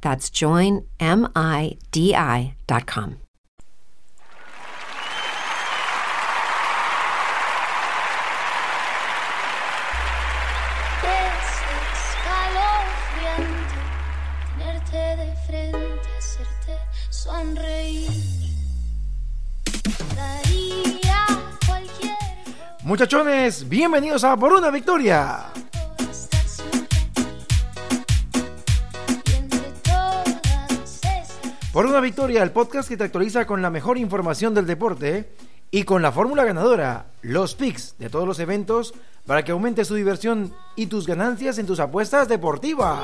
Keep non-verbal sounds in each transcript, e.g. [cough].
That's joinmidi.com. Es escalofriante tenerte de frente, hacerte sonreír. Daría cualquier Muchachones, bienvenidos a Por una Victoria. Por una Victoria, el podcast que te actualiza con la mejor información del deporte y con la fórmula ganadora, los picks de todos los eventos para que aumentes tu diversión y tus ganancias en tus apuestas deportivas.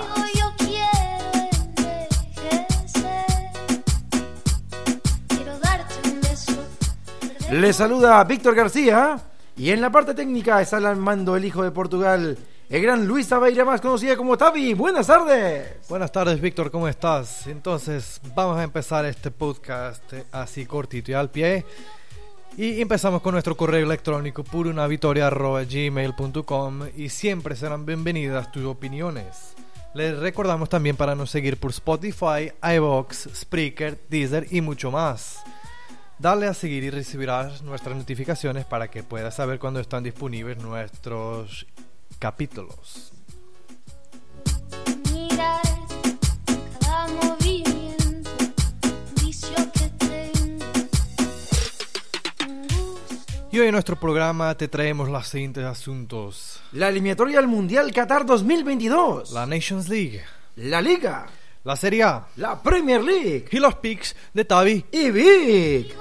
Les saluda Víctor García y en la parte técnica está al mando el hijo de Portugal, el gran Luis Tabeira, más conocida como Tavi. Buenas tardes. Buenas tardes, Víctor, ¿cómo estás? Entonces, vamos a empezar este podcast eh, así cortito y al pie. Y empezamos con nuestro correo electrónico gmail.com y siempre serán bienvenidas tus opiniones. Les recordamos también para nos seguir por Spotify, iVoox, Spreaker, Deezer y mucho más. Dale a seguir y recibirás nuestras notificaciones para que puedas saber cuando están disponibles nuestros capítulos. Y hoy en nuestro programa te traemos los siguientes asuntos. La eliminatoria al Mundial Qatar 2022. La Nations League, La Liga. la Serie A La Premier League. y los picks de Tavi. Y Vic.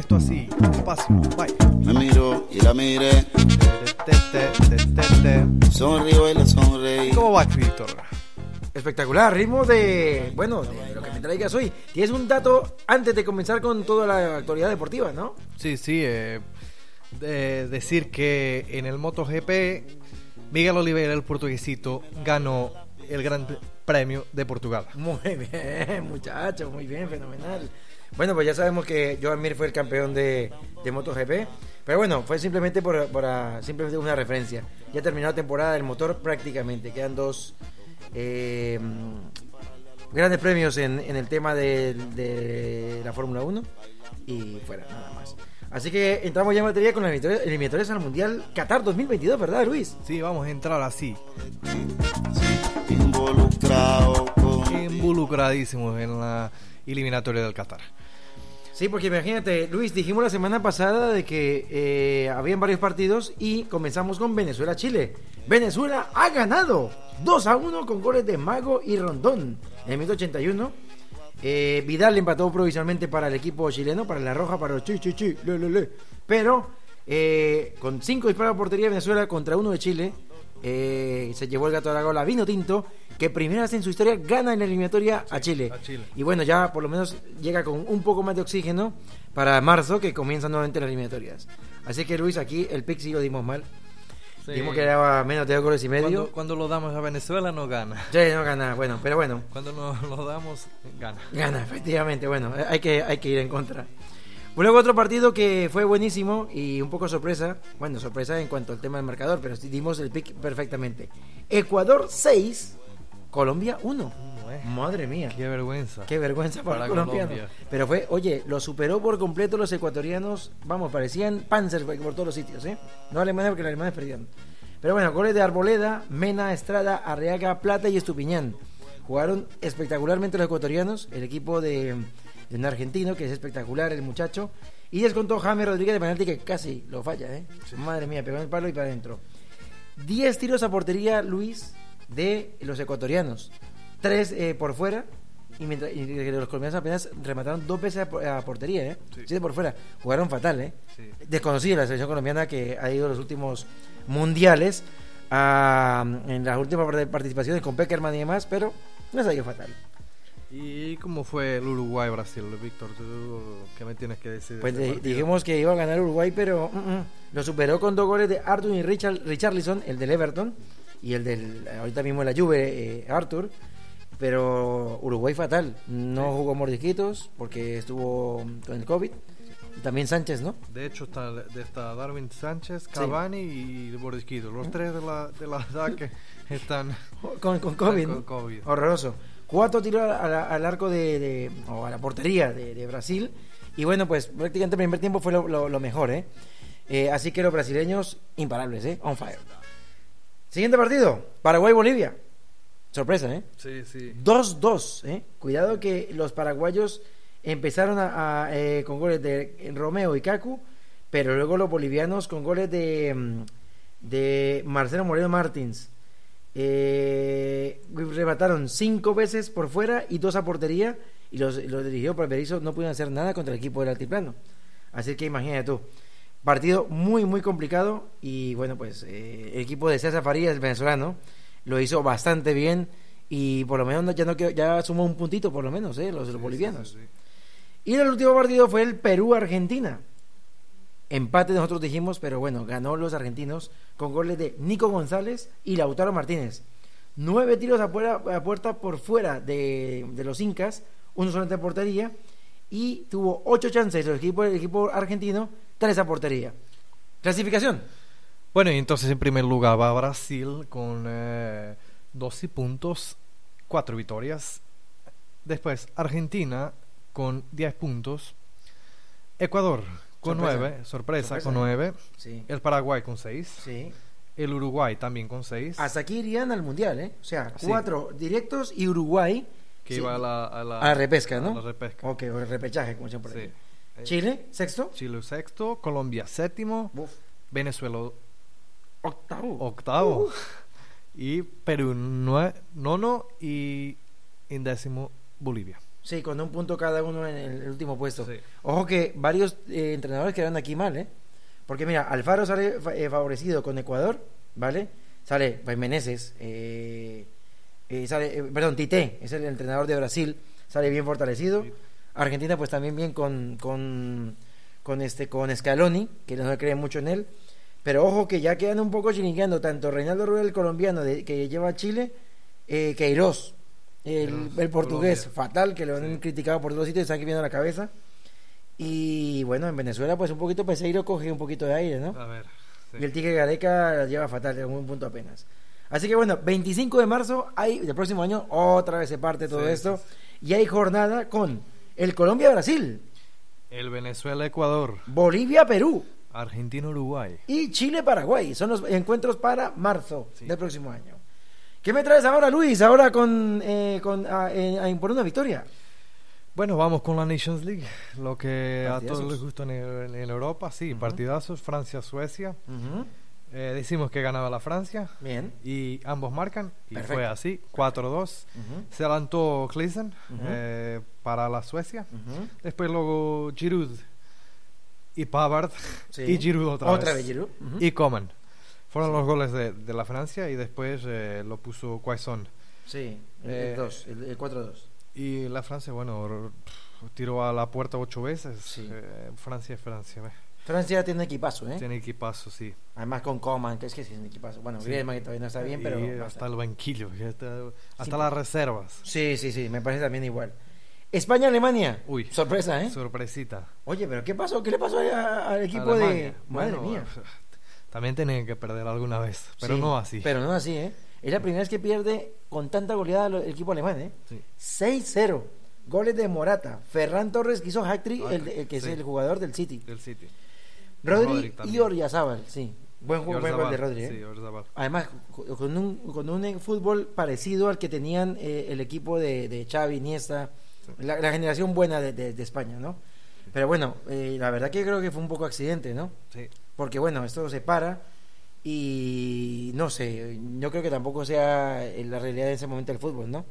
Esto así? Despacio. Bye. Me miró y la miré, Te, te, te, te, te. sonrió y le sonreí. ¿Cómo va, Víctor? Espectacular, ritmo de, bueno, de lo que me traigas hoy. Tienes un dato antes de comenzar con toda la actualidad deportiva, ¿no? Sí, sí. eh, de- decir que en el MotoGP, Miguel Oliveira, el portuguesito, ganó el Gran Premio de Portugal. Muy [laughs] bien, muchachos, muy bien, fenomenal. Bueno, pues ya sabemos que Joan Mir fue el campeón de, de MotoGP. Pero bueno, fue simplemente por, por, ah, simplemente una referencia. Ya terminó la temporada del motor prácticamente. Quedan dos eh, grandes premios en, en el tema de, de la Fórmula 1. Y fuera, nada más. Así que entramos ya en materia con las eliminatorias- al Mundial Qatar 2022, ¿verdad, Luis? Sí, vamos a entrar así. Involucrado Involucradísimos en la eliminatoria del Qatar. Sí, porque imagínate, Luis, dijimos la semana pasada de que eh, habían varios partidos y comenzamos con Venezuela-Chile. Venezuela ha ganado 2 a 1 con goles de Mago y Rondón en el minuto 81. Eh, Vidal empató provisionalmente para el equipo chileno, para la roja, para los chi, chi, chi, le, le, le. Pero eh, con 5 disparos a portería de Venezuela contra uno de Chile, eh, se llevó el gato a la gola Vino Tinto, que primera vez en su historia gana en la eliminatoria a Chile. a Chile. Y bueno, ya por lo menos llega con un poco más de oxígeno para marzo, que comienzan nuevamente las eliminatorias. Así que Luis, aquí el pick sí lo dimos mal. Sí. Dijimos que daba menos de dos goles y medio. Cuando, cuando lo damos a Venezuela no gana. Sí, no gana, bueno, pero bueno, Cuando no lo damos, gana. gana, efectivamente, bueno, hay que, hay que ir en contra. Luego otro partido que fue buenísimo y un poco sorpresa, bueno, sorpresa en cuanto al tema del marcador, pero dimos el pick perfectamente. Ecuador 6, Colombia 1. ¿eh? Madre mía. Qué vergüenza. Qué vergüenza para. Colombia. Pero fue, oye, lo superó por completo los ecuatorianos. Vamos, parecían Panzer por todos los sitios, ¿eh? No Alemania porque los alemanes perdieron. Pero bueno, goles de Arboleda, Mena, Estrada, Arriaga, Plata y Estupiñán. Jugaron espectacularmente los ecuatorianos. El equipo de, de un argentino, que es espectacular el muchacho. Y descontó Jaime Rodríguez de penalti que casi lo falla, ¿eh? Madre mía, pegó en el palo y para adentro. 10 tiros a portería, Luis, de los ecuatorianos. 3 por fuera. Y, mientras, y los colombianos apenas remataron dos veces a, por- a portería, ¿eh? Sí. Siete por fuera. Jugaron fatal, ¿eh? Sí. Desconocida la selección colombiana que ha ido a los últimos mundiales a- en las últimas part- participaciones con Peckerman y demás, pero no ha ido fatal. ¿Y cómo fue el Uruguay-Brasil, Víctor? ¿Tú qué me tienes que decir? de Pues dijimos que iba a ganar Uruguay, pero mm, mm, lo superó con dos goles de Arthur y Richard, Richarlison, el del Everton y el del ahorita mismo la Juve, eh, Arthur. Pero Uruguay fatal, no jugó Mordisquitos porque estuvo con el COVID. Y también Sánchez, ¿no? De hecho, está, está Darwin Sánchez, Cavani y Bordisquito. Los tres de la, de la ataque están [laughs] Con, con COVID, con. COVID. Horroroso. Cuatro tiros al arco de, de- o a la portería de, de Brasil. Y bueno, pues prácticamente el primer tiempo fue lo, lo- lo mejor, ¿eh? Eh, Así que los brasileños imparables, ¿eh? On fire. Siguiente partido, Paraguay-Bolivia. Sorpresa, ¿eh? Sí, sí. 2-2, ¿eh? Cuidado que los paraguayos empezaron a, a, eh, con goles de Romeo y Cacu, pero luego los bolivianos con goles de, mm, de Marcelo Moreno Martins. Eh, remataron cinco veces por fuera y dos a portería y los, los dirigidos por Berizzo no pudieron hacer nada contra el equipo del altiplano. Así que imagínate tú. Partido muy, muy complicado y bueno, pues eh, el equipo de César Farías, el venezolano, lo hizo bastante bien y por lo menos no- ya no quedó- ya sumó un puntito por lo menos, ¿eh? los, los bolivianos. Sí, sí, sí. Y el último partido fue el Perú-Argentina. Empate nosotros dijimos, pero bueno, ganó los argentinos con goles de Nico González y Lautaro Martínez. Nueve tiros a, puerta, a puerta por fuera de, de los incas, uno solamente a portería, y tuvo ocho chances el equipo, el equipo argentino, tres a portería. Clasificación. Bueno, y entonces en primer lugar va Brasil con eh, 12 puntos, 4 victorias. Después Argentina con 10 puntos. Ecuador con Sorpresa. 9, sorpresa, Sorpresa, con. 9. Sí. El Paraguay con 6. Sí. El Uruguay también con 6. Hasta aquí irían al mundial, ¿eh? O sea, Sí. cuatro directos y Uruguay. Que sí, iba a la, a la, a la repesca, ¿no? a la repesca. Ok, o el repechaje, como por Sí. ahí. Eh, Chile, sexto. Chile sexto, Colombia séptimo, Uf, Venezuela octavo. octavo y Perú nono y en décimo Bolivia. Sí, con un punto cada uno en el último puesto. Sí. Ojo que varios eh, entrenadores quedaron aquí mal, ¿eh? Porque mira, Alfaro sale eh, favorecido con Ecuador, ¿vale? Sale pues, Meneses, eh, sale, perdón, Tite, es el entrenador de Brasil, sale bien fortalecido. Argentina pues también bien con, con, con, este, con Scaloni, que no se cree mucho en él. Pero ojo que ya quedan un poco chiringueando tanto Reinaldo Rueda, el colombiano de, que lleva a Chile, eh, Queiroz, el, portugués, Colombia. fatal, que lo han Sí. criticado por todos sitios y están viendo la cabeza. Y bueno, en Venezuela pues un poquito Peseiro coge un poquito de aire, ¿no? A ver. sí. Y el Tigre Gareca lleva fatal, en un punto apenas. Así que bueno, 25 de marzo, hay, del próximo año, otra vez se parte todo Sí, esto. Y hay jornada con el Colombia-Brasil, El Venezuela-Ecuador, Bolivia-Perú Argentina-Uruguay. y Chile-Paraguay. Son los encuentros para marzo del próximo año. ¿Qué me traes ahora, Luis? Ahora con, eh, con a, eh, a imponer una victoria. Bueno, vamos con la Nations League, lo que a todos les gusta en, en Europa, sí, partidazos, Francia-Suecia. Eh, decimos que ganaba la Francia Bien. y ambos marcan y Perfecto. fue así, 4-2. Ujú. Se adelantó Cleason eh, para la Suecia. Después luego Giroud y Pavard Sí. y Giroud otra, Otra vez. vez Giroud. Y Coman. Fueron los goles de, de la Francia y después eh, lo puso Quaison. Sí, el, Eh, el dos, el, el 4-2. Y la Francia, bueno, tiró a la puerta ocho veces. Sí. Eh, Francia es Francia. Francia tiene equipazo, ¿eh? Tiene equipazo, sí. Además con Coman, que es que sí es un equipazo. Bueno, Sí. Griezmann que todavía no está bien, pero... Y hasta el banquillo, hasta, hasta Sí. las reservas. Sí, sí, sí, me parece también igual. España-Alemania. Uy. Sorpresa, ¿eh? Sorpresita. Oye, pero ¿qué pasó? ¿Qué le pasó al equipo Alemania. de... Madre Bueno, mía. [laughs] También tienen que perder alguna vez, pero Sí, no así. Pero no así, ¿eh? Es la primera vez que pierde con tanta goleada el equipo alemán, ¿eh? Sí. 6-0. Goles de Morata. Ferran Torres que hizo hat-trick, el, el que es el jugador del City. Del City. Rodri Rodri y también. Oryazábal, sí. Buen juego, buen gol de Rodri, ¿eh? Sí. Además, co- con un, con un fútbol parecido al que tenían eh, el equipo de, de Xavi, Iniesta, la, la generación buena de, de- de España, ¿no? Pero bueno, eh, la verdad que creo que fue un poco accidente, ¿no? Sí. Porque bueno, esto se para y no sé, yo creo que tampoco sea la realidad de ese momento del fútbol, ¿no?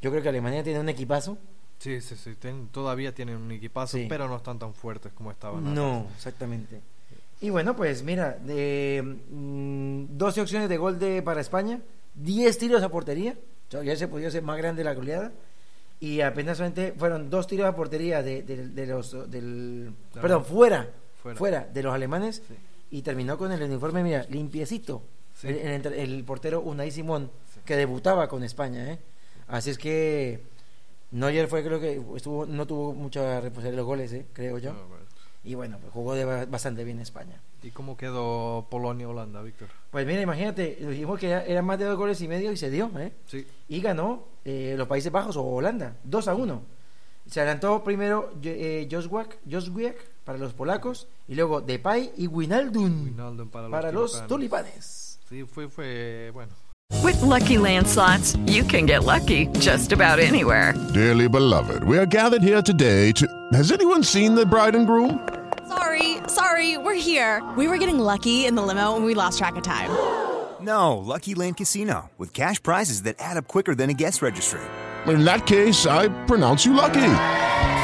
Yo creo que Alemania tiene un equipazo. Sí, sí, sí. ten- todavía tienen un equipazo, Sí. pero no están tan fuertes como estaban. No, antes. exactamente. Y bueno, pues mira, de mm, 12 opciones de gol de, para España, 10 tiros a portería, ya se podía ser más grande la goleada, y apenas solamente fueron dos tiros a portería de, de- de los, del, De perdón, fuera, fuera. fuera, de los alemanes, Sí. Y terminó con el uniforme, mira, limpiecito, Sí. el, el el portero Unai Simón, Sí. que debutaba con España, ¿eh? Así es que Neuer fue, creo que estuvo, no tuvo mucha responsabilidad de los goles, ¿eh? creo yo. No, bueno. Y bueno, pues jugó de ba- bastante bien España. ¿Y cómo quedó Polonia-Holanda, Víctor? Pues mira, imagínate, dijimos que era- eran más de dos goles y medio y se dio, ¿eh? Sí. Y ganó eh, los Países Bajos o Holanda, 2 a 1. Se adelantó primero eh, Joswiak para los polacos y luego Depay y Wijnaldum Wijnaldum para los para los tulipanes. tulipanes. Sí, fue, fue, bueno. With Lucky Land slots, you can get lucky just about anywhere. Dearly beloved, we are gathered here today to. Has anyone seen the bride and groom? Sorry, sorry, we're here. We were getting lucky in the limo and we lost track of time. No, Lucky Land Casino, with cash prizes that add up quicker than a guest registry. In that case, I pronounce you lucky.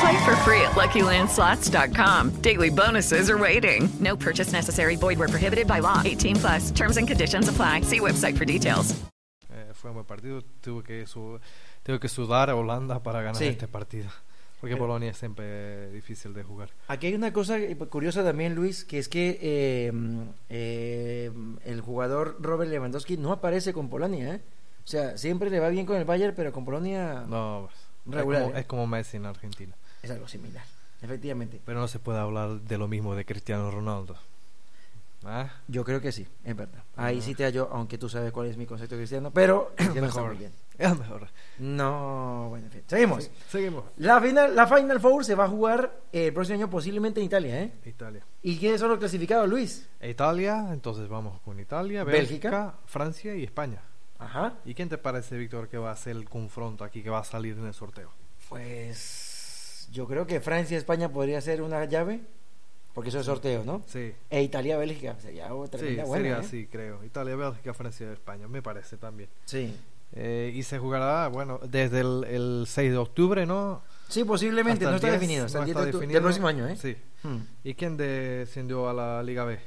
Play for free at LuckyLandSlots.com. Daily bonuses are waiting. No purchase necessary. Void where prohibited by law. 18 plus. Terms and conditions apply. See website for details. Eh, fue un buen partido. Tuvo que, su, tuvo que sudar a Holanda para ganar Sí. este partido. Porque Pero- Polonia es siempre difícil de jugar. Aquí hay una cosa curiosa también, Luis, que es que eh, eh, el jugador Robert Lewandowski no aparece con Polonia, ¿eh? O sea, siempre le va bien con el Bayern, pero con Polonia No, pues, Regular, Es como, ¿eh? es como Messi en Argentina. Es algo similar, efectivamente. Pero no se puede hablar de lo mismo de Cristiano Ronaldo. ¿Ah? Yo creo que sí, es verdad. Ahí sí te hallo, aunque tú sabes cuál es mi concepto cristiano, pero [clears throat] está mejor. bien. Es mejor. No, bueno, en fin. Seguimos. Sí, seguimos. La final, la Final Four se va a jugar eh, el próximo año posiblemente en Italia, ¿eh? Italia. ¿Y quiénes son los clasificados, Luis? Italia, entonces vamos con Italia, Bélgica. Bélgica, Francia y España. Ajá. ¿Y quién te parece, Víctor, que va a ser el confronto aquí, que va a salir en el sorteo? Pues yo creo que Francia y España podría ser una llave, porque eso es sorteo, ¿no? Sí, E Italia-Bélgica, sería otra sí buena, sería ¿eh? así, creo. Italia, Bélgica, Francia y España, me parece también. Sí. Eh, y se jugará, bueno, desde el, el 6 de octubre, ¿no? Sí, posiblemente, Hasta no está 10, definido, hasta no el 10 está de definido. del próximo año, ¿eh? Sí. Hmm. ¿Y quién descendió a la Liga B?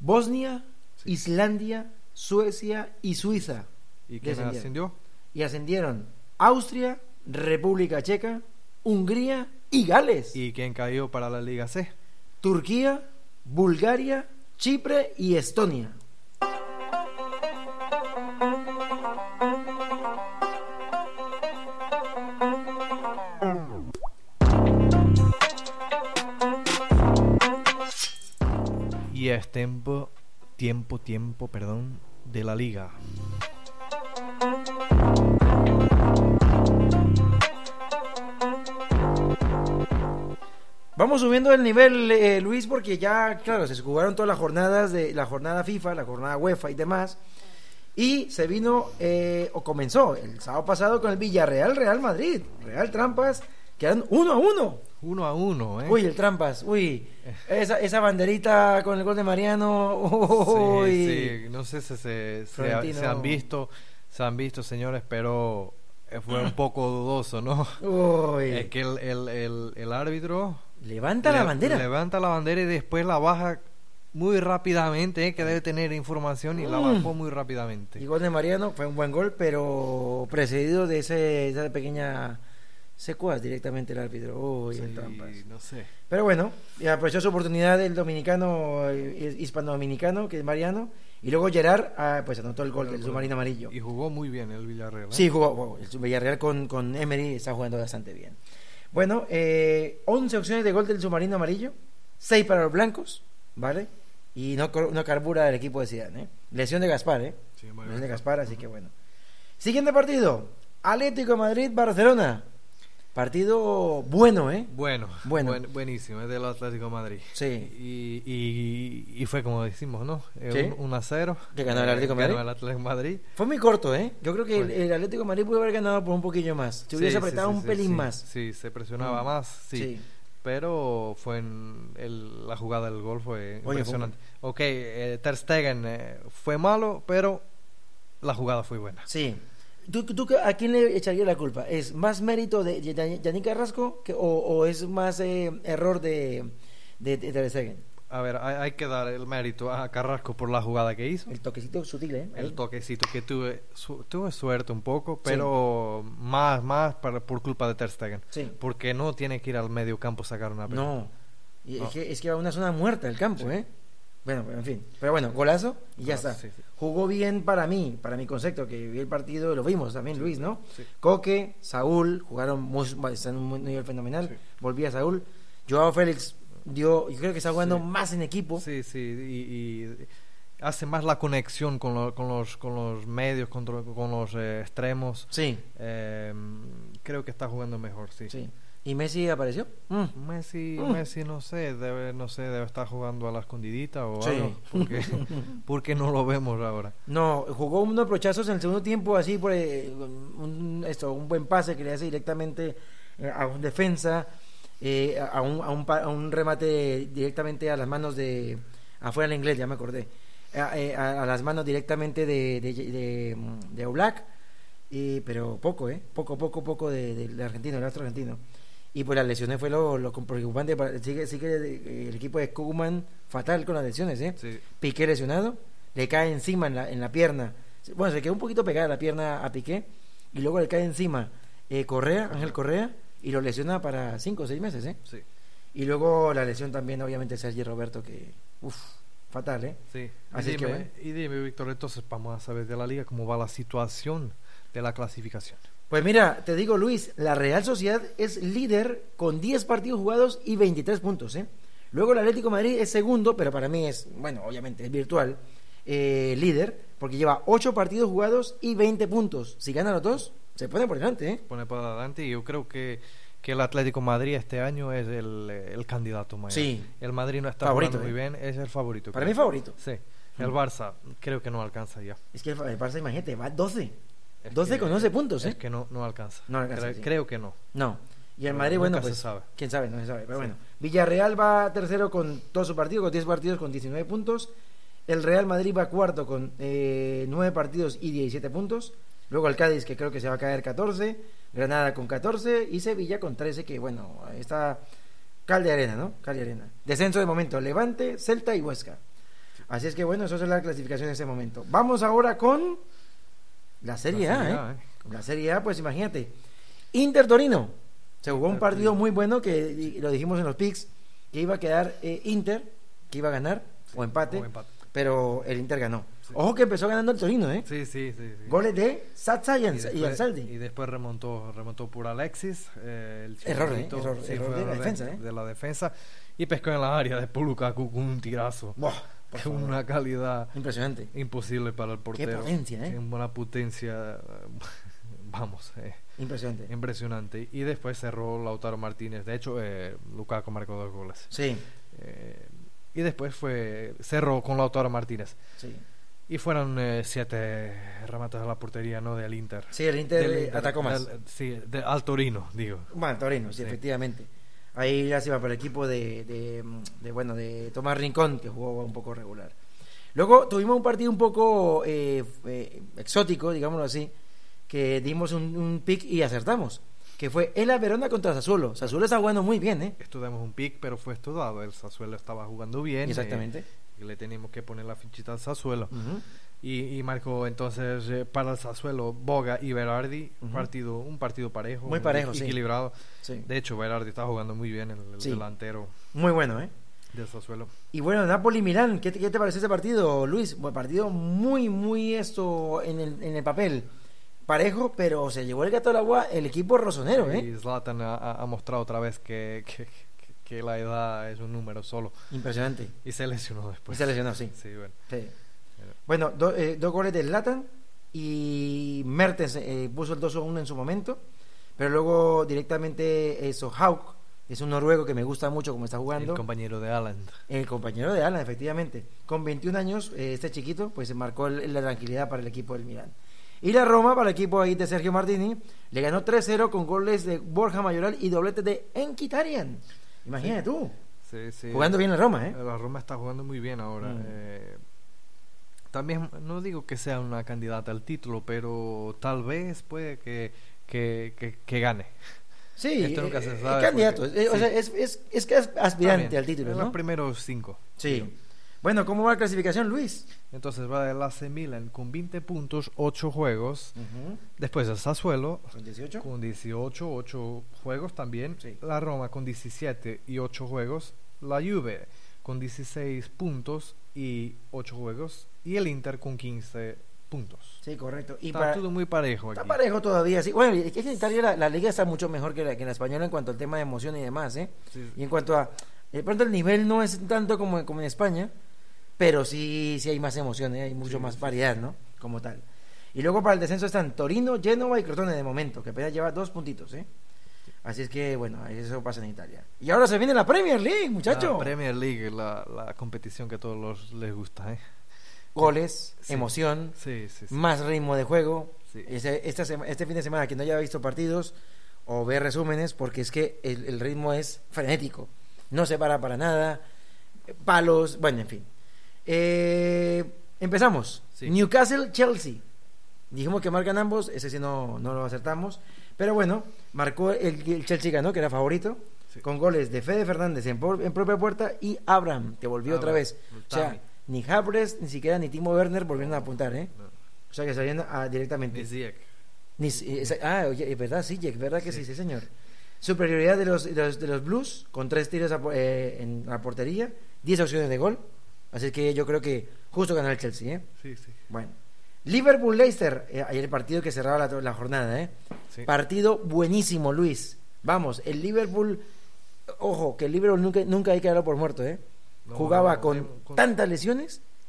Bosnia, Sí. Islandia, Suecia y Suiza. ¿Y quién ascendió? Y ascendieron Austria, República Checa, Hungría y Gales. ¿Y quién cayó para la Liga C? Turquía, Bulgaria, Chipre y Estonia. Y es tiempo, tiempo, tiempo, perdón, de la Liga. Vamos subiendo el nivel, eh, Luis, porque ya, claro, se jugaron todas las jornadas de la jornada FIFA, la jornada UEFA y demás. Y se vino, eh, o comenzó el sábado pasado con el Villarreal Real Madrid. Real Trampas, quedan uno a uno. Uno a uno, ¿eh? Uy, el Trampas, uy. Esa, esa banderita con el gol de Mariano. [laughs] Uy. Sí, sí, no sé si se, se, han visto, se han visto, señores, pero eh, fue un [clears throat] poco dudoso, ¿no? Uy. Es que el, el, el, el árbitro Levanta la bandera. levanta la bandera y después la baja muy rápidamente, ¿eh? que debe tener información y la Mm. bajó muy rápidamente. Y gol de Mariano fue un buen gol, pero precedido de ese, esa pequeña secuaz directamente el árbitro. Uy, Sí, Trampas. no sé. Pero bueno, y aprovechó su oportunidad el dominicano, eh, hispano-dominicano, que es Mariano, y luego Gerard, ah, pues anotó el gol del submarino amarillo. Y jugó muy bien el Villarreal. ¿eh? Sí, jugó, jugó. el Villarreal con, con Emery está jugando bastante bien. Bueno, eh, 11 opciones de gol del submarino amarillo, 6 para los blancos, ¿vale? Y no, no carbura el equipo de Zidane, ¿eh? Lesión de Gaspar, ¿eh? Sí, Lesión de. Gaspar, así que bueno. Siguiente partido. Atlético de Madrid-Barcelona. Partido bueno, ¿eh? Bueno, Bueno. buen- buenísimo, es del Atlético de Madrid. Sí. Y, y, y fue como decimos, ¿no? Eh, Sí. un- 1 a 0. Que ganó el Atlético ganó Madrid. el Atlético Madrid. Fue muy corto, ¿eh? Yo creo que el, Bueno. el Atlético de Madrid pudo haber ganado por un poquillo más. Si hubiese Sí, sí, apretado sí, un pelín más. Sí, se presionaba Mm. más, sí. Pero fue en el- la jugada del gol fue fue- impresionante. Ok, eh, Ter Stegen eh, fue malo, pero la jugada fue buena. Sí. ¿Tú, tú a quién le echaría la culpa? ¿Es más mérito de Yan- Yannick Carrasco que, o, o es más eh, error de, de, de Ter Stegen? A ver, hay, hay que dar el mérito a Carrasco por la jugada que hizo. El toquecito sutil, ¿eh? Ahí. El toquecito que tuve, su- tuve suerte un poco, pero más, más para- por culpa de Ter Stegen. Sí. Porque no tiene que ir al medio campo a sacar una pelota. No. Y No. Es, que, es que va a una zona muerta el campo, ¿eh? Bueno, en fin. Pero bueno, golazo y ya Golazo, está. Jugó bien para mí, para mi concepto, que vi el partido, lo vimos también, Luis, ¿no? sí. Coque, Saúl, jugaron muy, están en un nivel fenomenal. Sí. Volvía Saúl. Joao Félix dio, yo creo que está jugando más en equipo. Sí, sí, y, y hace más la conexión con, lo- con, los, con los medios, con los eh, extremos. Sí, Eh, creo que está jugando mejor, sí. sí. ¿Y Messi apareció? Mm. Messi, Mm. Messi no sé, debe, no sé, debe estar jugando a la escondidita o Sí. algo, porque, [laughs] porque no lo vemos ahora. No, jugó unos brochazos en el segundo tiempo, así por eh, un, esto, un buen pase que le hace directamente eh, a un defensa, eh, a, un, a, un, pa- a un remate directamente a las manos de. afuera en inglés, ya me acordé. A, eh, a- a las manos directamente de, de, de, de Oblak, y, pero poco, ¿eh? Poco, poco, poco de, de- de argentino, el astro argentino. Y pues las lesiones fue lo, lo preocupante. para- Sigue, sigue eh, el equipo de Koeman fatal con las lesiones, ¿eh? Sí. Piqué lesionado, le cae encima en la, en la pierna. Bueno, se quedó un poquito pegada la pierna a Piqué y luego le cae encima eh, Correa, Ángel Correa, y lo lesiona para cinco o seis meses, ¿eh? Sí, Y luego la lesión también, obviamente, Sergio Roberto, que, uff, fatal, ¿eh? sí. Así y, que bueno. y dime, Víctor, entonces vamos a saber de la liga cómo va la situación de la clasificación. Pues mira, te digo, Luis, la Real Sociedad es líder con 10 partidos jugados y 23 puntos, ¿eh? Luego el Atlético de Madrid es segundo, pero para mí es, bueno, obviamente es virtual, eh, líder, porque lleva 8 partidos jugados y 20 puntos. Si gana los dos, se pone por delante, ¿eh? Pone para adelante y yo creo que, que el Atlético de Madrid este año es el, el candidato mayor. Sí. El Madrid no está Favorito, jugando muy ¿eh? bien, es el favorito. Para creo. mí favorito. Sí. El Barça creo que no alcanza ya. Es que el el Barça, imagínate, va 12. Es 12 que- con 11 puntos, ¿eh? Es que no, no alcanza. No alcanza, Creo, sí. creo que no. No. Y el Madrid, bueno, se pues, sabe. quién sabe, no se sabe. Pero bueno, Villarreal va tercero con todo su partido, con 10 partidos, con 19 puntos. El Real Madrid va cuarto con eh, 9 partidos y 17 puntos. Luego el Cádiz, que creo que se va a caer 14. Granada con 14. Y Sevilla con 13, que bueno, está cal de arena, ¿no? Cal de arena. Descenso de momento, Levante, Celta y Huesca. Así es que bueno, eso es la clasificación en este momento. Vamos ahora con la Serie La Serie ¿eh? A, ¿eh? La Serie A, pues imagínate. Inter Torino. Se jugó un partido muy bueno que lo dijimos en los picks que iba a quedar eh, Inter, que iba a ganar o empate, o empate. pero el Inter ganó. Ojo que empezó ganando el Torino, ¿eh? Sí, sí, sí. sí. Goles de Satsa y, Ans- y después, Ansaldi. y después remontó, remontó por Alexis. eh, el Error, ¿eh? Error- error de la defensa, ¿eh? de la defensa. Y pescó en la área de Lukaku con un tirazo. Buah, por favor. una calidad Impresionante. imposible para el portero. potencia, ¿eh? Qué Una potencia, [laughs] vamos, eh, Impresionante. impresionante. Y después cerró Lautaro Martínez. De hecho, eh, Lukaku marcó dos goles. Sí, Eh, y después fue cerró con Lautaro Martínez. sí. Y fueron eh, siete remates a la portería, ¿no? Del Inter. Sí, el Inter, Del eh, atacó más. del- sí, de, al Torino, digo. Bueno, Torino, sí, Sí. efectivamente. Ahí ya se iba para el equipo de, de, de, bueno, de Tomás Rincón, que jugó un poco regular. Luego tuvimos un partido un poco eh, eh, exótico, digámoslo así, que dimos un, un pick y acertamos, que fue el Verona contra Sassuolo. Sassuolo está jugando muy bien, ¿eh? Estudiamos un pick, pero fue estudiado. El Sassuolo estaba jugando bien. Exactamente. eh, y le teníamos que poner la fichita al Sassuolo. Ujú. Y, y marcó entonces eh, para el Sassuolo Boga y Berardi Ujú. partido, un partido parejo. Muy parejo, sí. equilibrado. Sí. De hecho, Berardi está jugando muy bien, el, el Sí. delantero Muy bueno, ¿eh? del Sassuolo. Y bueno, Napoli-Milán, ¿qué, te- ¿qué te pareció ese partido, Luis? Buen partido muy, muy esto en el, en el papel. Parejo, pero se llevó el gato al agua el equipo rosonero, ¿eh? Y Zlatan ha, ha- mostrado otra vez que, que- que- que la edad es un número solo. Impresionante. Y se lesionó después. Y se lesionó, sí. Sí, bueno. Sí. Bueno, do- eh, dos goles del Latan y Mertens eh, puso el 2-1 en su momento, pero luego directamente eso, Hauk, es un noruego que me gusta mucho como está jugando. El compañero de Alan. El compañero de Alan, efectivamente. Con 21 años, eh, este chiquito, pues se marcó el- la tranquilidad para el equipo del Milán. Y la Roma, para el equipo ahí de Sergio Martini, le ganó 3-0 con goles de Borja Mayoral y doblete de Enkitarian. Imagínate tú, Sí, sí. jugando bien la Roma, ¿eh? La Roma está jugando muy bien ahora. Mm. Eh, también no digo que sea una candidata al título, pero tal vez puede que, que, que, que gane. Sí, Esto nunca se eh, sabe candidato. porque- eh, o sí. sea, es, es, es que es aspirante bien, al título, en ¿no? Los primeros cinco. Sí. Bueno, ¿cómo va la clasificación, Luis? Entonces va el AC Milan con 20 puntos, 8 juegos. Después el Sassuolo ¿Con 18? con 18, 8 juegos también. Sí. La Roma con 17 y 8 juegos. La Juve con 16 puntos y 8 juegos. Y el Inter con 15 puntos. Sí, correcto. Y Está para- todo muy parejo aquí. Está parejo todavía, sí. Bueno, es que en Italia la, la liga está mucho mejor que la, que en la española en cuanto al tema de emoción y demás, ¿eh? Sí. Y en cuanto a... De pronto el nivel no es tanto como, como en España, pero sí, sí hay más emoción, ¿eh? Hay mucho más variedad, ¿no? Como tal. Y luego para el descenso están Torino, Génova y Crotone de momento, que apenas lleva dos puntitos, ¿eh? Así es que, bueno, eso pasa en Italia. Y ahora se viene la Premier League, muchacho. La Premier League, la, la competición que a todos los les gusta, ¿eh? Goles, Sí. emoción, Sí, sí, sí. más ritmo de juego. Sema- este fin de semana, quien no haya visto partidos o ve resúmenes, porque es que el, el ritmo es frenético. No se para para nada. Palos, bueno, en fin. Eh, empezamos. Newcastle-Chelsea. Dijimos que marcan ambos, ese sí no, no lo acertamos. Pero bueno, marcó el, el Chelsea ganó, que era favorito, con goles de Fede Fernández en, por- en propia puerta y Abraham, que volvió otra vez. O sea. Ni Habres, ni siquiera ni Timo Werner volvieron a apuntar, ¿eh? No. O sea, que salían a- directamente. Ni Ziyech. Ni si- esa- ah, oye, es verdad, sí, Jack, verdad que sí, sí, señor. Superioridad de los, de los, de los Blues, con tres tiros a eh, en la portería, 10 opciones de gol. Así que yo creo que justo ganó el Chelsea, ¿eh? Sí, sí. Bueno. Liverpool-Leicester, eh, ayer el partido que cerraba la, la jornada, ¿eh? Sí. Partido buenísimo, Luis. Vamos, el Liverpool, ojo, que el Liverpool nunca, nunca hay que darlo por muerto, ¿eh? No, Jugaba no, con no, con- tantas lesiones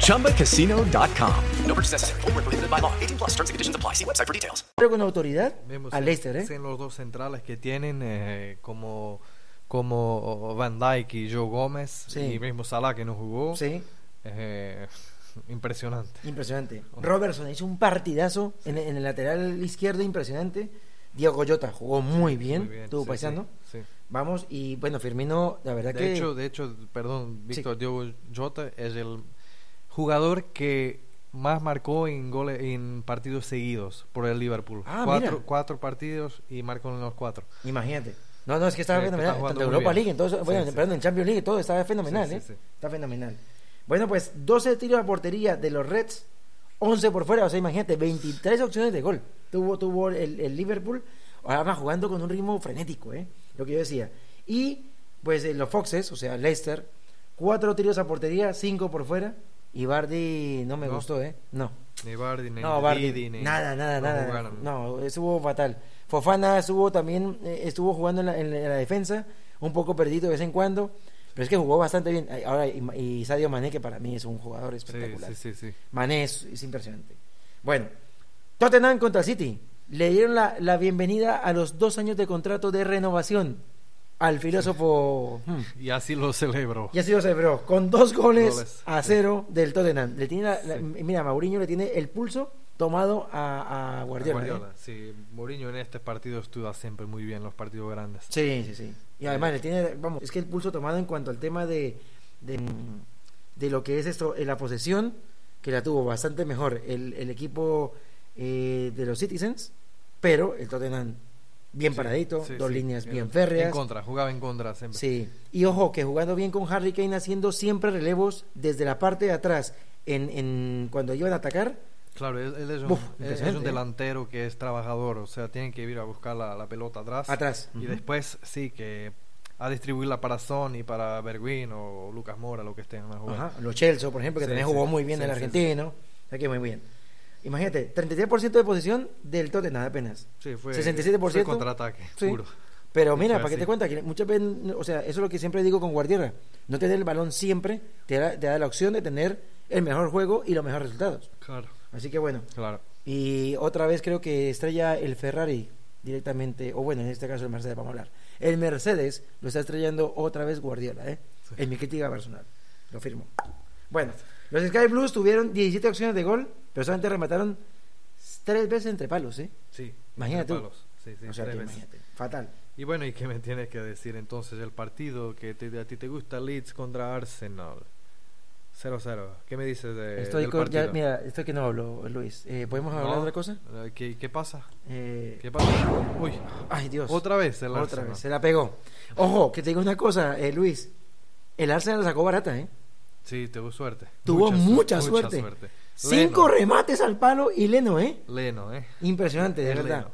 ChumbaCasino.com. No purchase necessary. Void were prohibited by law. 18 plus. Terms and conditions apply. See website for details. con autoridad Vemos al Leicester, ¿eh? en los dos centrales que tienen, eh, como, como Van Dijk y Joe Gómez, Sí. y mismo Salah que no jugó. Sí, Eh, impresionante. impresionante. Robertson hizo un partidazo en, en el lateral izquierdo, impresionante. Diego Goyota jugó muy bien, Muy bien, tuvo sí, sí, sí. Vamos, y bueno, Firmino, la verdad De que. hecho, de hecho, perdón, Víctor Diogo Jota es el jugador que más marcó en goles en partidos seguidos por el Liverpool. Ah, cuatro, mira. cuatro partidos y marcó en los cuatro. Imagínate. No, no, es que estaba Sí, fenomenal. Tanto Europa. League, entonces, Sí, bueno, sí. perdón, en Champions League, todo estaba fenomenal, ¿eh? Está fenomenal. Bueno, pues 12 tiros a portería de los Reds, 11 por fuera, o sea, imagínate, 23 opciones de gol. Tuvo, tuvo el, el Liverpool, ahora jugando con un ritmo frenético, ¿eh? Lo que yo decía. Y, pues, los Foxes, o sea, Leicester, 4 tiros a portería, 5 por fuera. Y Bardi no me No. gustó, ¿eh? No. Ni Bardi, ni No, Bardi, ni- nada, nada, no nada. jugaron. No, estuvo fatal. Fofana estuvo también, eh, estuvo jugando en la, en la- en la defensa, un poco perdido de vez en cuando, pero es que jugó bastante bien. Ahora, y, y Sadio Mané, que para mí es un jugador espectacular. sí, sí, sí. Mané es, es impresionante. Bueno, Tottenham contra City. Le dieron la, la bienvenida a los dos años de contrato de renovación. al filósofo. [laughs] hmm, Y así lo celebro. Y así lo celebró, con dos goles, Goles, a cero del Tottenham. Le tiene la- la- Mira, Mauriño le tiene el pulso tomado a, a Guardiola. ¿eh? Guardiola, sí. Mourinho en este partido estudia siempre muy bien los partidos grandes. Sí, sí, sí. Y además le tiene, vamos, es que el pulso tomado en cuanto al tema de, de, de lo que es esto, eh, la posesión, que la tuvo bastante mejor el, el equipo eh, de los Citizens, pero el Tottenham bien Sí, paradito, sí, dos sí. líneas En- bien férreas. En contra, jugaba en contra siempre. Sí, y ojo, que jugando bien con Harry Kane haciendo siempre relevos desde la parte de atrás, en, en cuando iban a atacar. Claro, él, él es, un, es ¿eh? delantero que es trabajador, o sea, tiene que ir a buscar la, la pelota atrás. Atrás, Y después, sí, que a distribuirla para Son y para Bergwijn o Lucas Mora, lo que estén en la jugada. Ajá, los Chelsea, por ejemplo, que también jugó muy bien sí, el argentino. Que muy bien. Imagínate, 33% de posición del Tottenham apenas. Sí, fue, 67%. fue contraataque, Sí. puro. Pero mira, para que te cuenta que muchas veces, o sea, eso es lo que siempre digo con Guardiola. No tener el balón siempre te da, te da la opción de tener el mejor juego y los mejores resultados. Claro, Así que bueno. claro. Y otra vez creo que estrella el Ferrari directamente, o bueno, en este caso el Mercedes, vamos a hablar. El Mercedes lo está estrellando otra vez Guardiola, ¿eh? En mi crítica personal. Lo firmo. Bueno, los Sky Blues tuvieron 17 opciones de gol, pero solamente remataron tres veces entre palos, ¿eh? Sí. Imagínate entre palos. Sí, sí, o sea, tres veces. imagínate. Fatal. Y bueno, ¿y qué me tienes que decir entonces el partido que te- a ti te gusta Leeds contra Arsenal? 0-0. ¿Qué me dices de, Estoy del ya, partido? mira, estoy que no hablo, Luis. Eh, ¿Podemos hablar No. de otra cosa? Eh, ¿Qué, qué pasa? Eh, ¿Qué pasa? Uy, Ay, Dios. otra vez el Otra Arsenal. vez, se la pegó. Ojo, que te digo una cosa, eh, Luis. El Arsenal la sacó barata, ¿eh? Sí, tuvo suerte. Tuvo su- mucha, suerte. Cinco Leno, remates al palo y Leno, ¿eh? Leno, ¿eh? Impresionante, de verdad. Leno.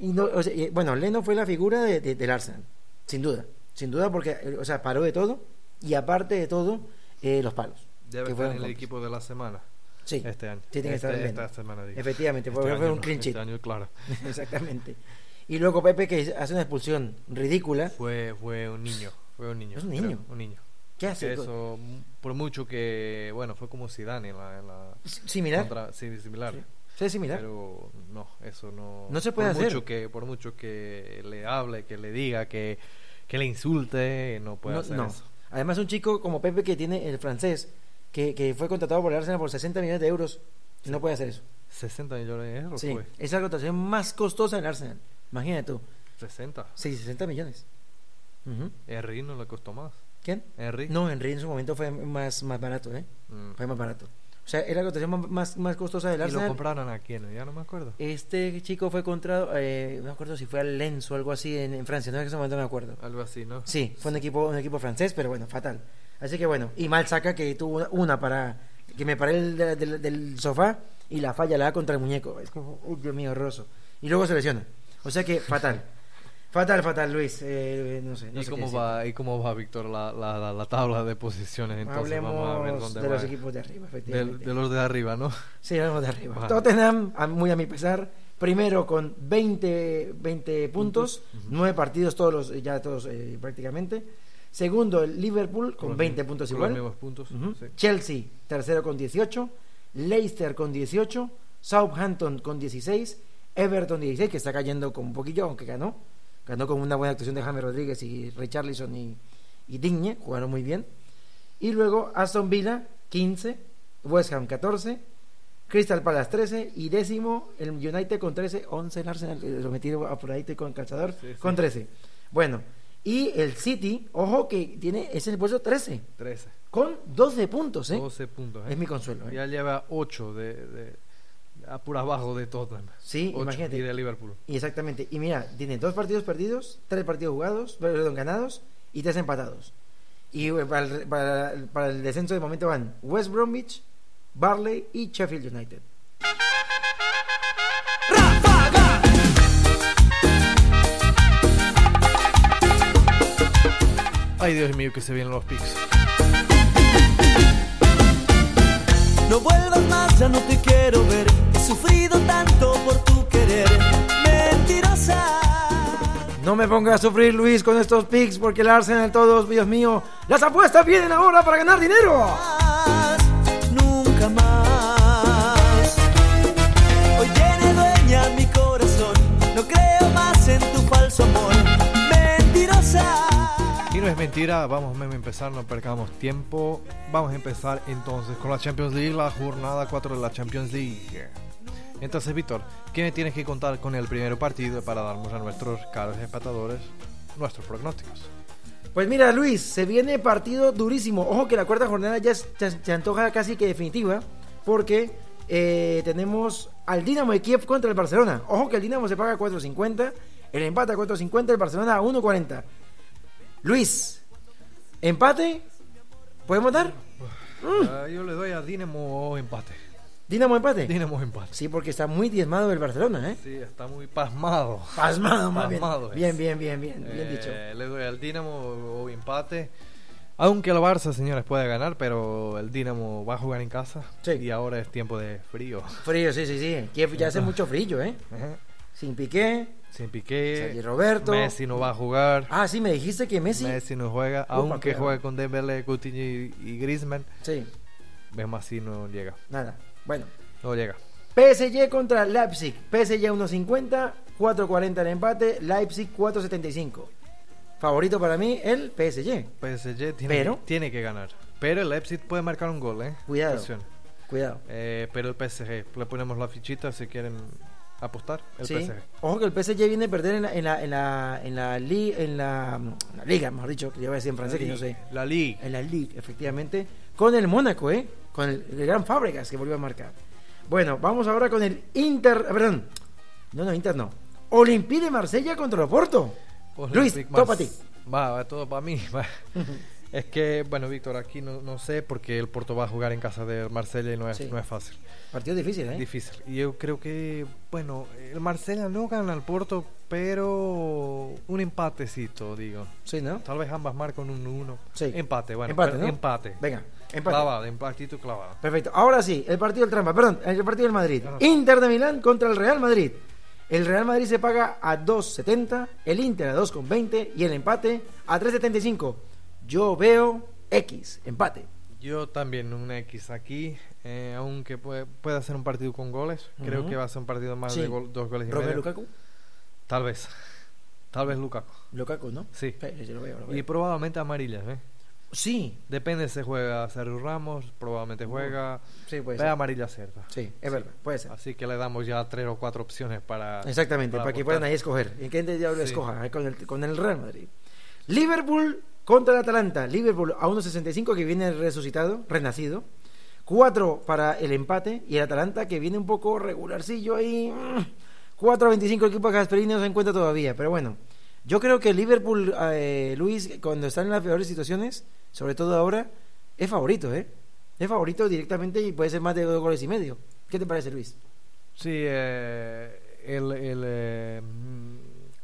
Y no, o sea, y, bueno, Leno fue la figura de, de- del Arsenal, sin duda. Sin duda porque, eh, o sea, paró de todo y aparte de todo, eh, los palos. Debe que estar en el equipo de la semana. Sí, Este año. tiene que Este- estar Leno. esta semana, digo. Efectivamente, Este fue año un no, clean este sheet. año, claro. [laughs] Exactamente. Y luego Pepe que hace una expulsión ridícula. Fue, fue un niño. Fue un niño. Es un creo, niño. un niño. ¿Qué hace? eso, por mucho que, bueno, fue como Zidane en la... En la Similar. contra- sí, similar. Sí. Sí, similar. Pero no, eso no... No se puede por hacer. Mucho que, por mucho que le hable, que le diga, que, que le insulte, no puede No, hacer no. eso. Además, un chico como Pepe que tiene el francés, que, que fue contratado por el Arsenal por 60 millones de euros, no puede hacer eso. 60 millones de euros Sí, fue. es la contratación más costosa del Arsenal. Imagínate tú. 60. Sí, 60 millones. Ujú. Henry no le costó más. ¿Quién? Henry. No, Henry en su momento fue más, más barato, ¿eh? Mm. Fue más barato. O sea, era la contratación más- más, costosa del ¿Y lo Arsenal. compraron a quién? Ya no me acuerdo. Este chico fue comprado, eh, no me acuerdo si fue al Lens o algo así en, en Francia, no en ese momento no me acuerdo. Algo así, ¿no? Sí, fue un equipo, un equipo francés, pero bueno, fatal. Así que bueno, y mal saca que tuvo una, para que me paré del, del- del sofá y la falla la da contra el muñeco. Es como, uy, Dios mío, horroroso. Y luego se lesiona. O sea que fatal. Fatal, fatal, Luis. Eh, no sé. No ¿Y, sé cómo va, ¿Y cómo va, Víctor, la, la, la, la tabla de posiciones? Entonces vamos a ver Hablemos dónde de va. los equipos de arriba, efectivamente. de los de arriba, ¿no? Sí, hablemos de arriba. Vale. Tottenham, muy a mi pesar, primero con 20, 20 puntos, nueve partidos todos los, ya todos eh, prácticamente. Segundo, el Liverpool con los 20 mismos- puntos con igual. los mismos puntos, Ujú. sí. Chelsea, tercero con 18. Leicester con 18. Southampton con 16. Everton 16, que está cayendo con un poquillo, aunque ganó. Ganó con una buena actuación de James Rodríguez y Richarlison y, y Digne, jugaron muy bien. Y luego Aston Villa 15, West Ham 14, Crystal Palace 13 y décimo el United con 13, 11 el Arsenal, eh, lo metí apuradito con calzador, Sí, sí. con 13. Bueno, y el City, ojo que tiene es el puesto 13, 13. con 12 puntos, ¿eh? 12 puntos. ¿eh? Es mi consuelo, ¿eh? Ya lleva 8 de, de, a por abajo de Tottenham. Sí, Ocho, imagínate. Y de Liverpool. Y exactamente. Y mira, tiene dos partidos perdidos, tres partidos jugados, perdón, ganados y tres empatados. Y eh, para el, para, para el descenso de momento van West Bromwich, Barley y Sheffield United. Ay, Dios mío, que se vienen los picks. No vuelvas más, ya no te quiero ver. He sufrido tanto por tu querer. Mentirosa. No me pongas a sufrir, Luis, con estos picks porque el Arsenal, todos, Dios mío, las apuestas vienen ahora para ganar dinero. No es mentira, vamos a empezar, no perdamos tiempo. Vamos a empezar entonces con la Champions League, la jornada 4 de la Champions League. Entonces, Víctor, ¿qué me tienes que contar con el primer partido para darnos a nuestros caros espectadores nuestros pronósticos? Pues mira, Luis, se viene partido durísimo. Ojo que la cuarta jornada ya se antoja casi que definitiva, porque eh, tenemos al Dinamo de Kiev contra el Barcelona. Ojo que el Dinamo se paga 4.50, el empate a 4.50, el Barcelona a 1.40. Luis, empate, ¿podemos dar? Ah, yo le doy a Dinamo empate. ¿Dinamo empate? Dinamo empate. Sí, porque está muy diezmado el Barcelona, ¿eh? Sí, está muy pasmado. Pasmado, más bien. Pasmado. Bien, bien, bien, bien, bien Eh, dicho. Le doy al Dinamo o empate. Aunque el Barça, señores, puede ganar, pero el Dinamo va a jugar en casa. Y ahora es tiempo de frío. Frío, sí, sí, sí. Kiev ya hace mucho frío, ¿eh? Ajá. Sin Piqué. Sin Piqué. Roberto. Messi no va a jugar. Ah, sí, me dijiste que Messi. Messi no juega, Upa, aunque cuidado. juegue con Dembélé, Coutinho y, y Griezmann. Sí. Messi no llega. Nada. Bueno. No llega. PSG contra Leipzig. PSG 1.50, 4.40 el empate, Leipzig 4.75. Favorito para mí el PSG. PSG tiene, Pero- que, tiene que ganar. Pero el Leipzig puede marcar un gol, ¿eh? Cuidado. Cuidado. Eh, pero el PSG, le ponemos la fichita si quieren apostar. El Sí. PSG. Ojo que el PSG viene a perder en la, en la, en la, en la, li- en la, en la liga, mejor dicho, que yo voy a decir en francés, que no sé. La Ligue. En la Ligue, efectivamente. Con el Mónaco, ¿eh? Con el, el gran Fábregas que volvió a marcar. Bueno, vamos ahora con el Inter. ah, Perdón. No, no, Inter no. Olympique de Marsella contra el Oporto. Luis, todo para Mars- ti. Va, va todo para mí. [laughs] va. [laughs] es que, bueno, Víctor, aquí no, no sé porque el Porto va a jugar en casa de Marsella y no es, Sí. no es fácil. Partido difícil, ¿eh? Difícil. Y yo creo que, bueno, el Marsella no gana al Porto, pero un empatecito, digo. Sí, ¿no? Tal vez ambas marcan un 1. Sí. Empate, bueno. Empate, ¿no? Empate. Venga, empate. Clavado, empatito clavado. Perfecto. Ahora sí, el partido del trampa. Perdón, el partido del Madrid. Inter de Milán contra el Real Madrid. El Real Madrid se paga a 2.70, el Inter a 2.20 y el empate a 3.75. Yo veo X, empate. Yo también un X aquí, eh, aunque puede, pueda ser un partido con goles. Creo que va a ser un partido más Sí. de gol- dos goles y ¿Romelu medio. Lukaku? Tal vez. Tal vez Lukaku. Lukaku, ¿no? Sí. Sí, lo veo, lo Y probablemente amarillas, ¿eh? Sí. Depende si juega Sergio Ramos, probablemente juega. Sí, puede Ve ser. amarilla cierta. Sí, es verdad, puede ser. Así que le damos ya tres o cuatro opciones para. Exactamente, para, que puedan ahí escoger. ¿En qué diablo Sí. escoja? Ahí Con el, con el Real Madrid. Liverpool contra el Atalanta. Liverpool a 1.65 que viene resucitado, renacido. 4 para el empate. Y el Atalanta que viene un poco regularcillo ahí. mm, 4.25 el equipo Gasperini no se encuentra todavía. Pero bueno, yo creo que Liverpool, eh, Luis, cuando están en las peores situaciones, sobre todo ahora, es favorito, ¿eh? Es favorito directamente y puede ser más de dos goles y medio. ¿Qué te parece, Luis? Sí, eh, el, el, eh, mm,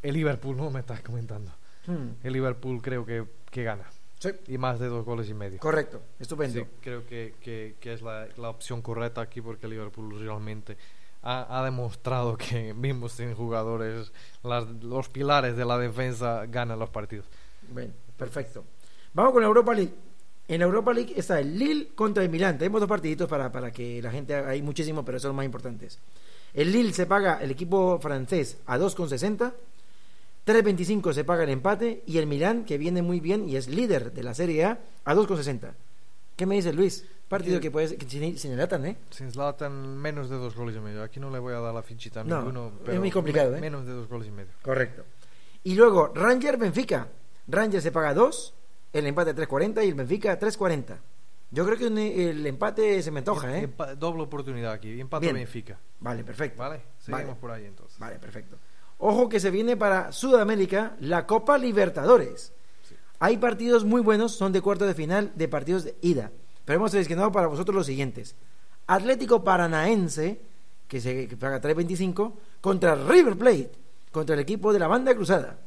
el Liverpool, ¿no? Me estás comentando. Hmm. El Liverpool creo que, que gana. Sí. Y más de dos goles y medio. Correcto, estupendo. Sí, creo que, que, que es la, la opción correcta aquí porque el Liverpool realmente ha, ha demostrado que [laughs] mismo sin jugadores, las- los pilares de la defensa ganan los partidos. Bueno, perfecto. Vamos con la Europa League. En la Europa League está el Lille contra el Milán. Tenemos dos partiditos para, para que la gente hay muchísimo, pero son los más importantes. El Lille se paga el equipo francés a 2,60. 3.25 se paga el empate. Y el Milán, que viene muy bien y es líder de la Serie A, a 2,60. ¿Qué me dice Luis? Partido Sí. que puede que sin, sin Zlatan, ¿eh? Sin Zlatan, menos de dos goles y medio. Aquí no le voy a dar la fichita a No, ninguno. es pero muy complicado, me- ¿eh? Menos de dos goles y medio. Correcto. Y luego, Ranger Benfica. Ranger se paga 2, el empate 3.40 y el Benfica 3.40. Yo creo que un- el empate se me antoja, ¿eh? Empa- doble oportunidad aquí. Empate Bien. Benfica. Vale, perfecto. Vale, seguimos Vale. por ahí entonces. Vale, perfecto. Ojo que se viene para Sudamérica la Copa Libertadores. Hay partidos muy buenos, son de cuarto de final, de partidos de ida. Pero hemos seleccionado para vosotros los siguientes. Atlético Paranaense, que se que paga 3.25, contra River Plate, contra el equipo de la banda cruzada.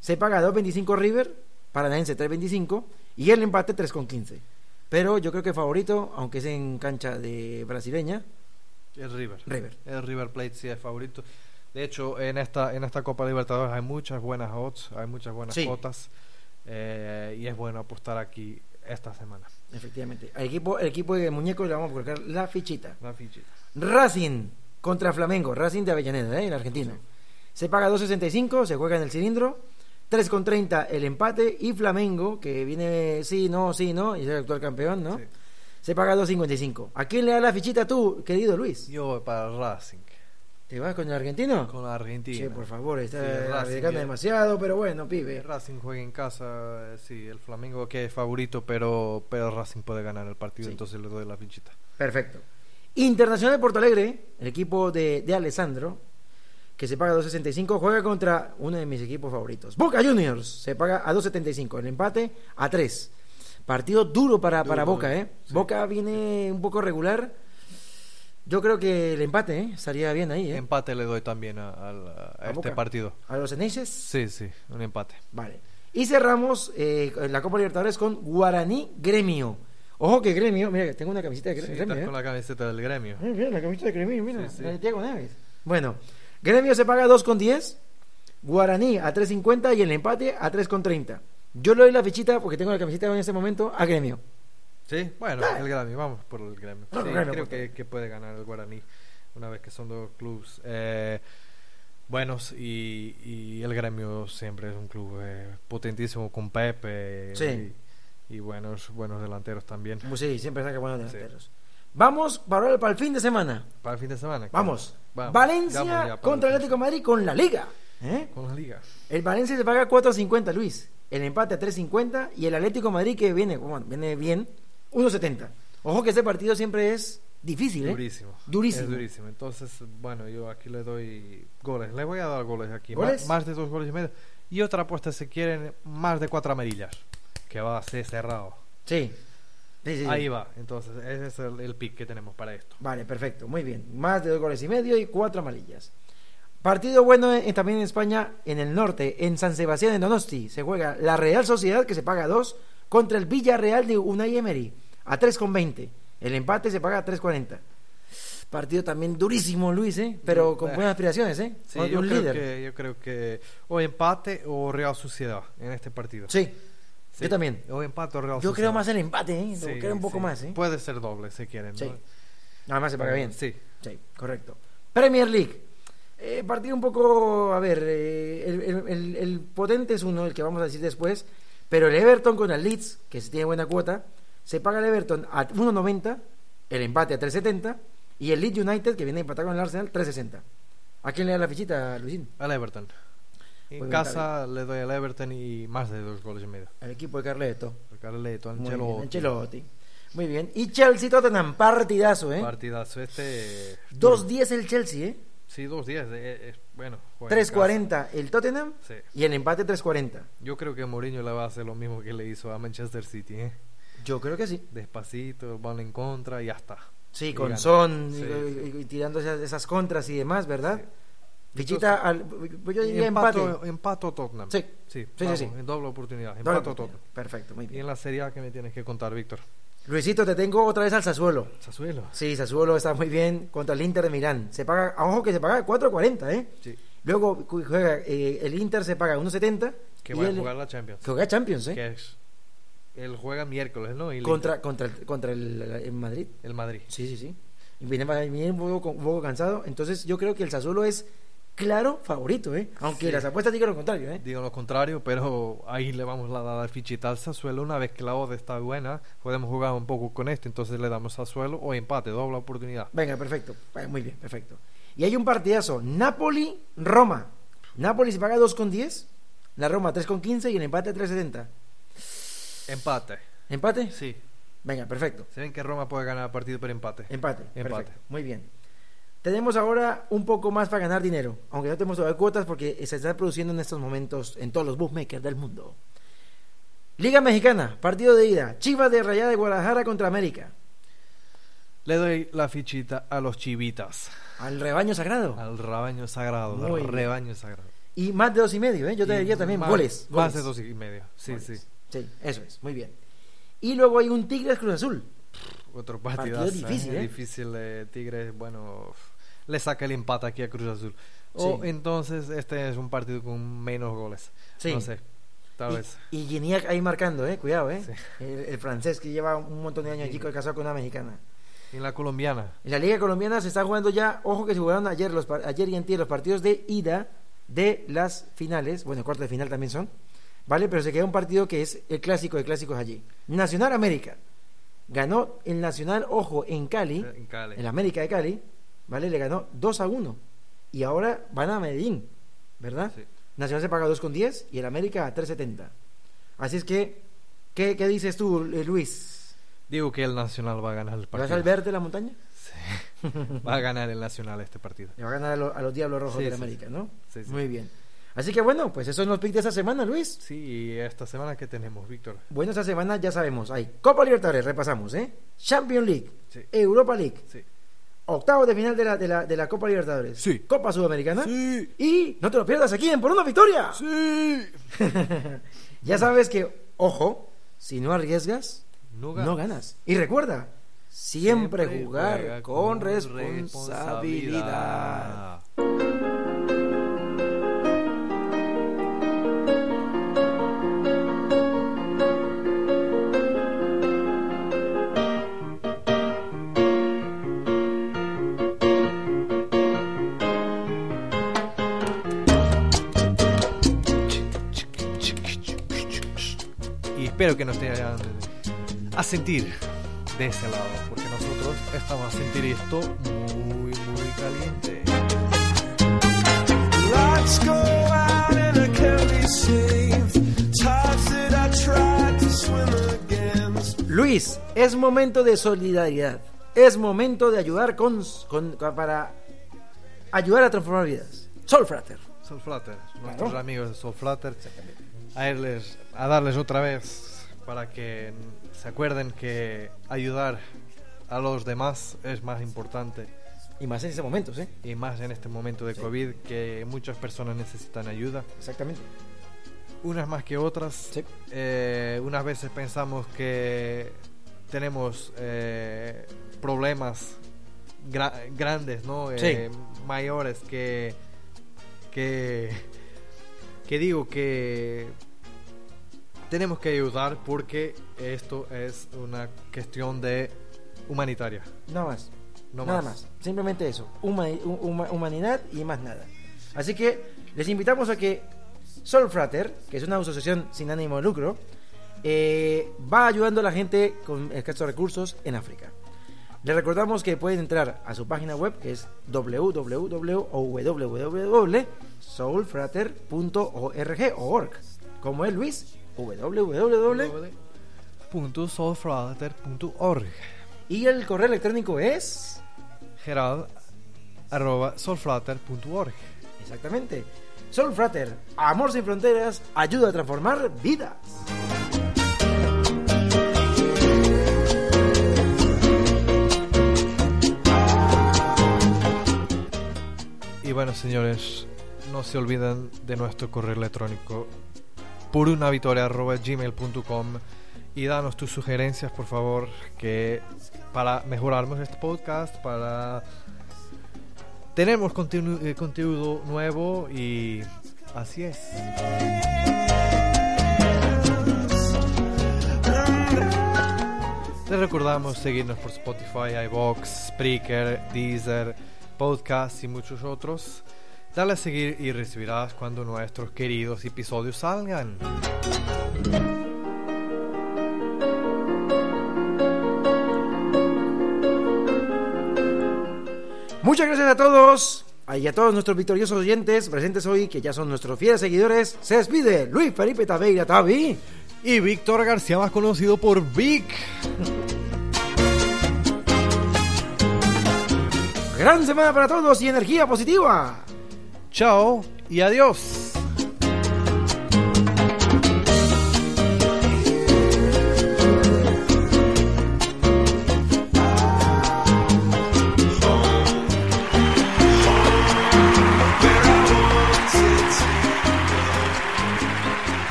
Se paga 2.25 River, Paranaense 3.25 y el empate 3.15. Pero yo creo que favorito, aunque es en cancha de brasileña, El River. River. El River Plate sí es favorito. De hecho, en esta, en esta Copa Libertadores hay muchas buenas odds, hay muchas buenas Sí. cuotas. eh, y es bueno apostar aquí esta semana. Efectivamente. Al equipo, el equipo de muñecos le vamos a colocar la fichita. La fichita. Racing contra Flamengo. Racing de Avellaneda, ¿eh? el argentino. Se paga 2.65, se juega en el cilindro. 3,30 el empate. Y Flamengo, que viene sí, no, sí, no, y es el actual campeón, ¿no? Se paga 2.55. ¿A quién le da la fichita tú, querido Luis? Yo voy para Racing. ¿Te vas con el argentino? Con la Argentina. Sí, por favor, está Sí, demasiado, pero bueno, pibe. Racing juega en casa, eh, sí, el Flamengo que es favorito, pero, pero Racing puede ganar el partido, entonces le doy la fichita. Perfecto. Internacional de Porto Alegre, el equipo de, de Alessandro, que se paga 2.65, juega contra uno de mis equipos favoritos. Boca Juniors se paga a 2.75, el empate a 3. Partido duro para, para Boca, ¿eh? Boca viene un poco regular. Yo creo que el empate ¿eh? estaría bien ahí, ¿eh? Empate le doy también a, al- a ¿A este Boca? partido. ¿A los Eneises? Sí, sí, un empate. Vale. Y cerramos eh, la Copa Libertadores con Guaraní Gremio. Ojo que Gremio, mira, tengo una camiseta de Sí, Gremio. estás ¿eh? con la camiseta del gremio. Eh, mira, la camiseta de Gremio, mira, Sí, sí. la de Neves. Bueno, Gremio se paga 2,10, Guaraní a 3,50 y el empate a 3,30. Yo le doy la fichita porque tengo la camiseta en este momento a Gremio. Sí, bueno, el gremio, vamos por el Sí, gremio, creo que, que puede ganar el Guaraní, una vez que son dos clubes eh, buenos y, y el gremio siempre es un club eh, potentísimo con Pepe Sí. y, y buenos, buenos delanteros también. Pues sí, siempre saca buenos delanteros. Vamos para, el- para el fin de semana. Para el fin de semana. Vamos. Vamos, Valencia vamos contra el Atlético de Madrid con la Liga. ¿eh? Con la liga. El Valencia se paga 4.50, Luis. El empate a 3.50 y el Atlético de Madrid que viene, bueno, viene bien, 1.70. Ojo que ese partido siempre es difícil, ¿eh? Durísimo. Durísimo. Es durísimo. Entonces, bueno, yo aquí le doy goles. Le voy a dar goles aquí. ¿Goles? Más, más de dos goles y medio. Y otra apuesta, si quieren, más de cuatro amarillas. Que va a ser cerrado. Sí. Sí, sí, sí. Ahí va. Entonces, ese es el, el pick que tenemos para esto. Vale, perfecto, muy bien. Más de dos goles y medio y cuatro amarillas. Partido bueno en- también en España, en el norte, en San Sebastián de Donosti. Se juega la Real Sociedad, que se paga 2, contra el Villarreal de Unai Emery, a 3,20. El empate se paga a 3,40. Partido también durísimo, Luis, ¿eh? Pero con Eh, buenas aspiraciones, ¿eh? Sí, yo creo, líder. que, yo creo que o empate o Real Sociedad en este partido. Sí, yo también. O empate o Real Yo Sociedad. creo más el empate, ¿eh? Sí, creo un poco sí. más, ¿eh? Puede ser doble si quieren. Sí. ¿no? Además se paga bien. Sí. Sí, correcto. Premier League. Eh, partido un poco, a ver, eh, el, el- el- el potente es uno, el que vamos a decir después, pero el Everton con el Leeds, que se tiene buena cuota, se paga el Everton a 1.90, el empate a 3.70, y el Leeds United, que viene a empatar con el Arsenal, 3.60. ¿A quién le da la fichita, Luisín? Al Everton. En Pues casa le doy al Everton y más de dos goles y medio. Al equipo de Carleto. Carleto, Muy bien, Ancelotti. Ancelotti. Muy bien. Y Chelsea Tottenham, partidazo, ¿eh? Partidazo este. 2.10 el Chelsea, ¿eh? Sí, dos días. eh, eh, bueno, juega en 3.40 el Tottenham Sí. y el empate 3.40. casa. Yo creo que Mourinho le va a hacer lo mismo que le hizo a Manchester City. ¿eh? Yo creo que sí. Despacito, van en contra y ya está. Sí, Y con gana. Son Sí, y, sí. y tirando esas, esas contras y demás, ¿verdad? Fichita al. pues Yo diría Empato- empate. empato Tottenham. Sí. sí, Sí, sí, vamos, en doble oportunidad. Doble Empato oportunidad. Tottenham. Perfecto, muy Y bien. en la Serie A que me tienes que contar, Víctor. Luisito, te tengo otra vez al Sassuolo. Sassuolo. Sí, Sassuolo está muy bien contra el Inter de Milán. Se paga, a ojo que se paga 4.40, ¿eh? Sí. Luego juega, eh, el Inter se paga 1.70. Que va a el- jugar la Champions. Que juega Champions, ¿eh? Que es. Él juega miércoles, ¿no? Y el Contra, Inter- contra, el, contra el, el Madrid. el Madrid. Sí, sí, sí. Y viene, viene un, poco, un poco cansado. Entonces yo creo que el Sassuolo es claro favorito, ¿eh? Aunque Sí. las apuestas digan lo contrario, ¿eh? Digo lo contrario, pero ahí le vamos a dar fichita al Sassuolo. Una vez que la odd está buena, podemos jugar un poco con este. Entonces le damos Sassuolo o empate, doble oportunidad. Venga, perfecto. Eh, Muy bien, perfecto. Y hay un partidazo. Napoli-Roma. Napoli se paga 2,10. La Roma 3,15 y el empate 3,70. Empate. ¿Empate? Sí. Venga, perfecto. Se ven que Roma puede ganar el partido por empate. Empate. Empate. Perfecto. Muy bien. Tenemos ahora un poco más para ganar dinero. Aunque no tenemos todavía cuotas porque se está produciendo en estos momentos en todos los bookmakers del mundo. Liga Mexicana, partido de ida. Chivas de Rayada de Guadalajara contra América. Le doy la fichita a los chivitas. Al rebaño sagrado. Al rebaño sagrado. Muy al bien. rebaño sagrado. Y más de dos y medio, ¿eh? Yo te Y diría también más- goles, Más de dos y medio. Sí, Goles. sí. Sí, eso es, muy bien. Y luego hay un Tigres Cruz Azul. Otro Partido partido difícil, ¿eh? Difícil de Tigres. Bueno, le saca el empate aquí a Cruz Azul. O Sí. entonces este es un partido con menos goles. Sí. No sé. Tal y, vez. Y Gignac ahí marcando, ¿eh? Cuidado, ¿eh? Sí. El, el francés que lleva un montón de años allí casado con una mexicana. En la colombiana. En la Liga Colombiana se está jugando ya, ojo que se jugaron ayer, los, ayer y antier los partidos de ida de las finales, bueno, cuartos de final también son, ¿vale? Pero se queda un partido que es el clásico de clásicos allí. Nacional América. Ganó el Nacional, ojo, en Cali, En Cali. en la América de Cali, ¿vale? Le ganó 2 a 1. Y ahora van a Medellín, ¿verdad? Sí. Nacional se paga 2,10 y el América a 3,70. Así es que, ¿qué, qué dices tú, eh, Luis? Digo que el Nacional va a ganar el ¿Vas partido. al verde la montaña? [laughs] Va a ganar el Nacional este partido. Le va a ganar a, lo- a los Diablos Rojos Sí, de sí, América, sí. ¿no? Sí, sí. Muy bien. Así que bueno, pues esos son los picks de esta semana, Luis. Sí, esta semana que tenemos, Víctor. Bueno, esta semana ya sabemos, hay Copa Libertadores, repasamos, ¿eh? Champions League, Sí. Europa League, Sí. octavos de final de la, de la, de la Copa Libertadores, Sí. Copa Sudamericana, Sí. y no te lo pierdas aquí en Por una Victoria. Sí. [laughs] ya sabes que, ojo, si no arriesgas, No no ganas. ganas. Y recuerda, siempre, Siempre jugar con responsabilidad. responsabilidad. Sentir de ese lado, porque nosotros estamos a sentir esto muy, muy caliente. Lights go out and I can't be saved. Times that I tried to swim against. Luis, es momento de solidaridad. Es momento de ayudar con, con- para ayudar a transformar vidas. Sol Frater. Soul Flutter, nuestros Claro. amigos de Soul Flutter, a, a darles otra vez para que se acuerden que ayudar a los demás es más importante Y más en ese momento, ¿sí? y más en este momento de COVID que muchas personas necesitan ayuda. Exactamente. unas más que otras. Sí. Eh, unas veces pensamos que tenemos eh, problemas gra- grandes, ¿no? Eh, mayores que, que que digo que tenemos que ayudar porque esto es una cuestión de humanitaria. No más. No nada más. más. Simplemente eso. Huma- hu- huma- humanidad y más nada. Así que les invitamos a que Sol Frater, que es una asociación sin ánimo de lucro, eh, va ayudando a la gente con escasos recursos en África. Les recordamos que pueden entrar a su página web que es www.soulfrater.org o org. Como es Luis, www. .soulfrater.org Y el correo electrónico es Gerald arroba soulflatter.org Exactamente. Soul Frater, amor sin fronteras, ayuda a transformar vidas. Y bueno, señores, no se olviden de nuestro correo electrónico por y danos tus sugerencias, por favor, que para mejorarnos este podcast, para tenemos eh, contenido nuevo y así es. Les recordamos seguirnos por Spotify, iVoox, Spreaker, Deezer, Podcast y muchos otros. Dale a seguir y recibirás cuando nuestros queridos episodios salgan. Muchas gracias a todos y a todos nuestros victoriosos oyentes presentes hoy, que ya son nuestros fieles seguidores. Se despide Luis Felipe Taveira Tavi. Y Víctor García, más conocido por Vic. Gran semana para todos y energía positiva. Chao y adiós.